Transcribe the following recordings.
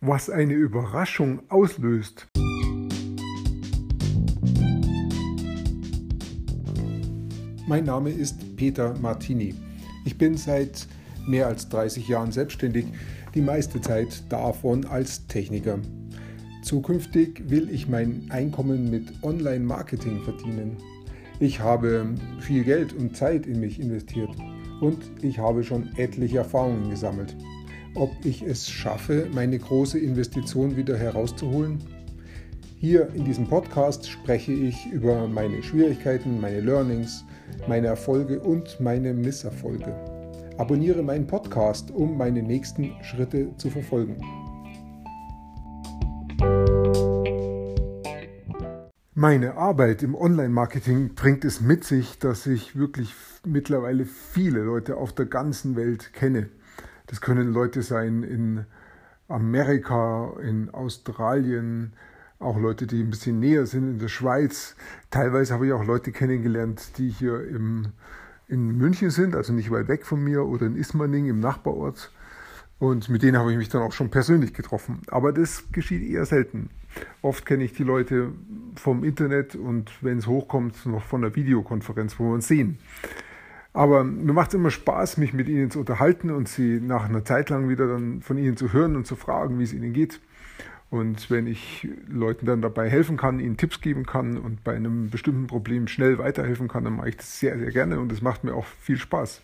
was eine Überraschung auslöst. Mein Name ist Peter Martini. Ich bin seit mehr als 30 Jahren selbstständig, die meiste Zeit davon als Techniker. Zukünftig will ich mein Einkommen mit Online-Marketing verdienen. Ich habe viel Geld und Zeit in mich investiert und ich habe schon etliche Erfahrungen gesammelt. Ob ich es schaffe, meine große Investition wieder herauszuholen? Hier in diesem Podcast spreche ich über meine Schwierigkeiten, meine Learnings, meine Erfolge und meine Misserfolge. Abonniere meinen Podcast, um meine nächsten Schritte zu verfolgen. Meine Arbeit im Online-Marketing bringt es mit sich, dass ich wirklich mittlerweile viele Leute auf der ganzen Welt kenne. Das können Leute sein in Amerika, in Australien, auch Leute, die ein bisschen näher sind in der Schweiz. Teilweise habe ich auch Leute kennengelernt, die hier im, in München sind, also nicht weit weg von mir, oder in Ismaning im Nachbarort. Und mit denen habe ich mich dann auch schon persönlich getroffen. Aber das geschieht eher selten. Oft kenne ich die Leute vom Internet und wenn es hochkommt, noch von der Videokonferenz, wo wir uns sehen. Aber mir macht es immer Spaß, mich mit ihnen zu unterhalten und sie nach einer Zeit lang wieder dann von ihnen zu hören und zu fragen, wie es ihnen geht. Und wenn ich Leuten dann dabei helfen kann, ihnen Tipps geben kann und bei einem bestimmten Problem schnell weiterhelfen kann, dann mache ich das sehr, sehr gerne und es macht mir auch viel Spaß.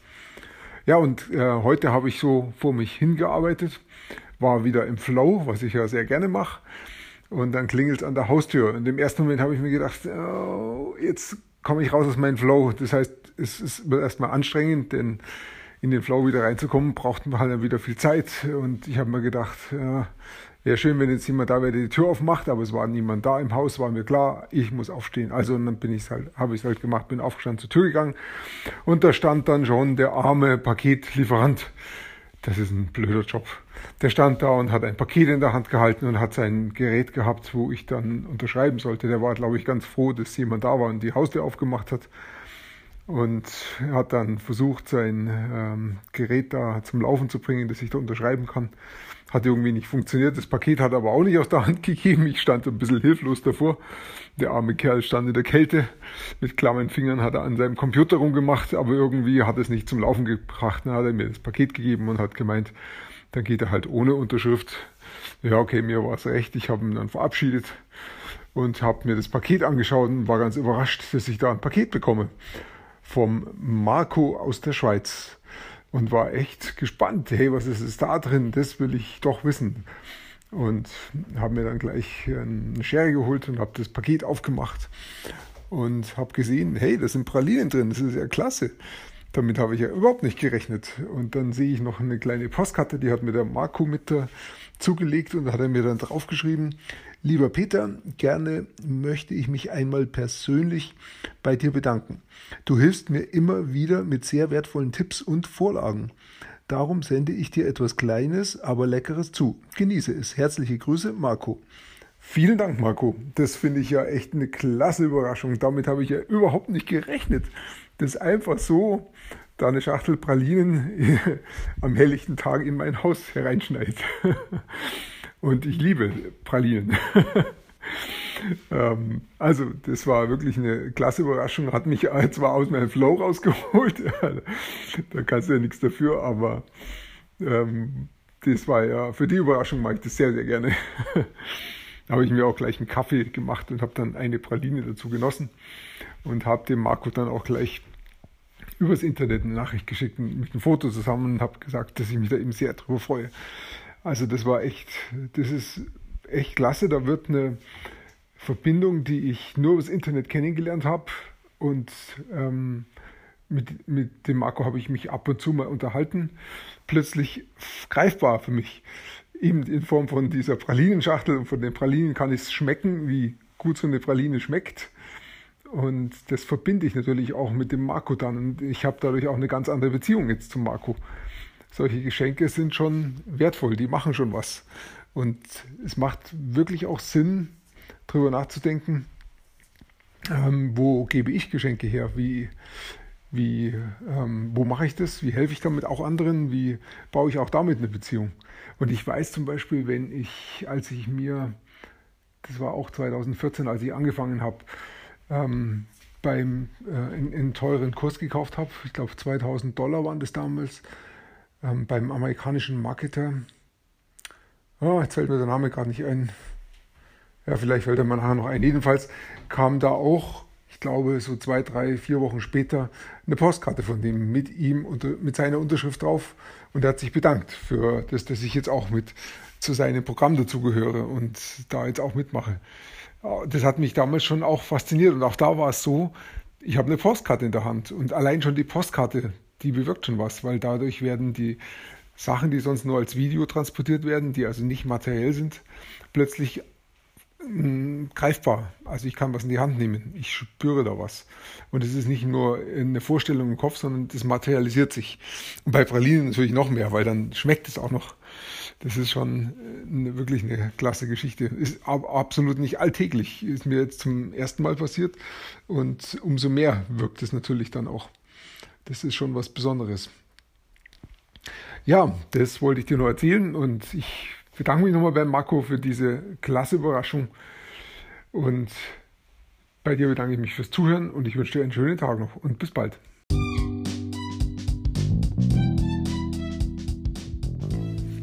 Ja, und äh, heute habe ich so vor mich hingearbeitet, war wieder im Flow, was ich ja sehr gerne mache. Und dann klingelt es an der Haustür. Und im ersten Moment habe ich mir gedacht, oh, jetzt komme ich raus aus meinem Flow. Das heißt, es ist erstmal anstrengend, denn in den Flow wieder reinzukommen, braucht man halt dann wieder viel Zeit. Und ich habe mir gedacht, ja, wäre schön, wenn jetzt jemand da wäre, der die Tür aufmacht, aber es war niemand da im Haus, war mir klar, ich muss aufstehen. Also dann bin ich halt, habe ich es halt gemacht, bin aufgestanden zur Tür gegangen und da stand dann schon der arme Paketlieferant. Das ist ein blöder Job. Der stand da und hat ein Paket in der Hand gehalten und hat sein Gerät gehabt, wo ich dann unterschreiben sollte. Der war, glaube ich, ganz froh, dass jemand da war und die Haustür aufgemacht hat und hat dann versucht, sein ähm, Gerät da zum Laufen zu bringen, dass ich da unterschreiben kann. Hat irgendwie nicht funktioniert. Das Paket hat aber auch nicht aus der Hand gegeben. Ich stand ein bisschen hilflos davor. Der arme Kerl stand in der Kälte. Mit klammen Fingern hat er an seinem Computer rumgemacht, aber irgendwie hat es nicht zum Laufen gebracht. Dann hat er mir das Paket gegeben und hat gemeint, dann geht er halt ohne Unterschrift. Ja, okay, mir war es recht. Ich habe ihn dann verabschiedet und habe mir das Paket angeschaut und war ganz überrascht, dass ich da ein Paket bekomme vom Marco aus der Schweiz und war echt gespannt. Hey, was ist es da drin? Das will ich doch wissen. Und habe mir dann gleich eine Schere geholt und habe das Paket aufgemacht und habe gesehen, hey, da sind Pralinen drin, das ist ja klasse. Damit habe ich ja überhaupt nicht gerechnet. Und dann sehe ich noch eine kleine Postkarte, die hat mir der Marco mit zugelegt und hat er mir dann draufgeschrieben, Lieber Peter, gerne möchte ich mich einmal persönlich bei dir bedanken. Du hilfst mir immer wieder mit sehr wertvollen Tipps und Vorlagen. Darum sende ich dir etwas Kleines, aber Leckeres zu. Genieße es. Herzliche Grüße, Marco. Vielen Dank, Marco. Das finde ich ja echt eine klasse Überraschung. Damit habe ich ja überhaupt nicht gerechnet. Das einfach so da eine Schachtel Pralinen am helllichten Tag in mein Haus hereinschneit. Und ich liebe Pralinen. ähm, also, das war wirklich eine klasse Überraschung. Hat mich zwar aus meinem Flow rausgeholt, da kannst du ja nichts dafür, aber ähm, das war ja, für die Überraschung mache ich das sehr, sehr gerne. da habe ich mir auch gleich einen Kaffee gemacht und habe dann eine Praline dazu genossen und habe dem Marco dann auch gleich übers Internet eine Nachricht geschickt mit einem Foto zusammen und habe gesagt, dass ich mich da eben sehr drüber freue. Also das war echt, das ist echt klasse. Da wird eine Verbindung, die ich nur übers Internet kennengelernt habe und ähm, mit, mit dem Marco habe ich mich ab und zu mal unterhalten, plötzlich greifbar für mich. Eben in Form von dieser Pralinenschachtel und von den Pralinen kann ich es schmecken, wie gut so eine Praline schmeckt. Und das verbinde ich natürlich auch mit dem Marco dann. Und ich habe dadurch auch eine ganz andere Beziehung jetzt zum Marco solche Geschenke sind schon wertvoll, die machen schon was. Und es macht wirklich auch Sinn, darüber nachzudenken, ähm, wo gebe ich Geschenke her? Wie, Wie, ähm, wo mache ich das? Wie helfe ich damit auch anderen? Wie baue ich auch damit eine Beziehung? Und ich weiß zum Beispiel, wenn ich, als ich mir, das war auch 2014, als ich angefangen habe, ähm, beim äh, in, in teuren Kurs gekauft habe, ich glaube 2000 Dollar waren das damals, ähm, beim amerikanischen Marketer. Oh, jetzt fällt mir der Name gerade nicht ein. Ja, vielleicht fällt er mir nachher noch ein. Jedenfalls kam da auch, ich glaube, so zwei, drei, vier Wochen später eine Postkarte von dem mit ihm und mit seiner Unterschrift drauf. Und er hat sich bedankt für das, dass ich jetzt auch mit zu seinem Programm dazugehöre und da jetzt auch mitmache. Das hat mich damals schon auch fasziniert. Und auch da war es so, ich habe eine Postkarte in der Hand. Und allein schon die Postkarte, die bewirkt schon was, weil dadurch werden die Sachen, die sonst nur als Video transportiert werden, die also nicht materiell sind, plötzlich mh, greifbar. Also ich kann was in die Hand nehmen. Ich spüre da was. Und es ist nicht nur eine Vorstellung im Kopf, sondern das materialisiert sich. Und bei Pralinen natürlich noch mehr, weil dann schmeckt es auch noch. Das ist schon eine, wirklich eine klasse Geschichte. Ist absolut nicht alltäglich. Ist mir jetzt zum ersten Mal passiert. Und umso mehr wirkt es natürlich dann auch. Das ist schon was Besonderes. Ja, das wollte ich dir nur erzählen und ich bedanke mich nochmal bei Marco für diese klasse Überraschung. Und bei dir bedanke ich mich fürs Zuhören und ich wünsche dir einen schönen Tag noch und bis bald.